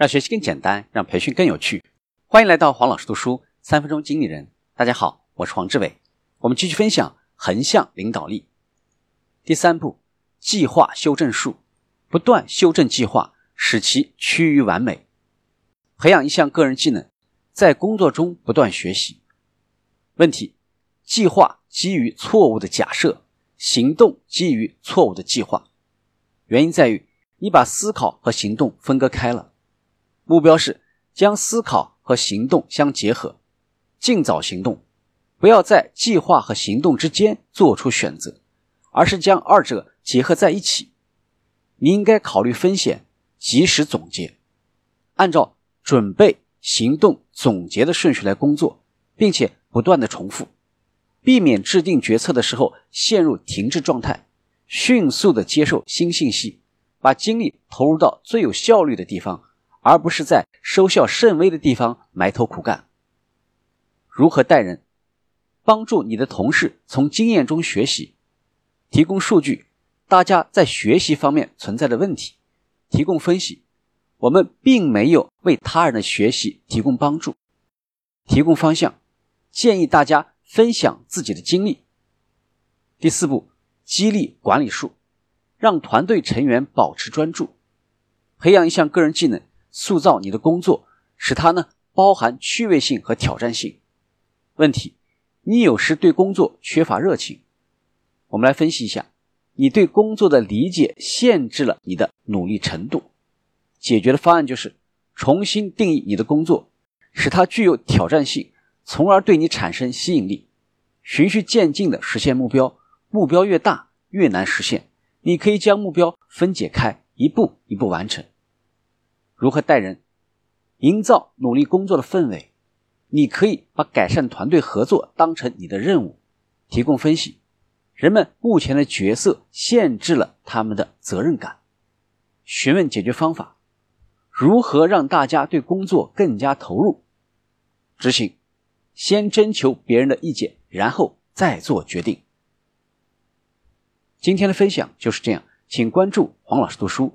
让学习更简单，让培训更有趣。欢迎来到黄老师读书三分钟经理人。大家好，我是黄志伟。我们继续分享横向领导力。第三步，计划修正术，不断修正计划，使其趋于完美。培养一项个人技能，在工作中不断学习。问题：计划基于错误的假设，行动基于错误的计划。原因在于。你把思考和行动分割开了，目标是将思考和行动相结合，尽早行动，不要在计划和行动之间做出选择，而是将二者结合在一起。你应该考虑风险，及时总结，按照准备、行动、总结的顺序来工作，并且不断的重复，避免制定决策的时候陷入停滞状态，迅速的接受新信息。把精力投入到最有效率的地方，而不是在收效甚微的地方埋头苦干。如何带人？帮助你的同事从经验中学习，提供数据，大家在学习方面存在的问题，提供分析。我们并没有为他人的学习提供帮助，提供方向，建议大家分享自己的经历。第四步，激励管理术。让团队成员保持专注，培养一项个人技能，塑造你的工作，使它呢包含趣味性和挑战性。问题：你有时对工作缺乏热情。我们来分析一下，你对工作的理解限制了你的努力程度。解决的方案就是重新定义你的工作，使它具有挑战性，从而对你产生吸引力。循序渐进的实现目标，目标越大越难实现。你可以将目标分解开，一步一步完成。如何带人，营造努力工作的氛围？你可以把改善团队合作当成你的任务，提供分析。人们目前的角色限制了他们的责任感。询问解决方法，如何让大家对工作更加投入？执行，先征求别人的意见，然后再做决定。今天的分享就是这样，请关注黄老师读书，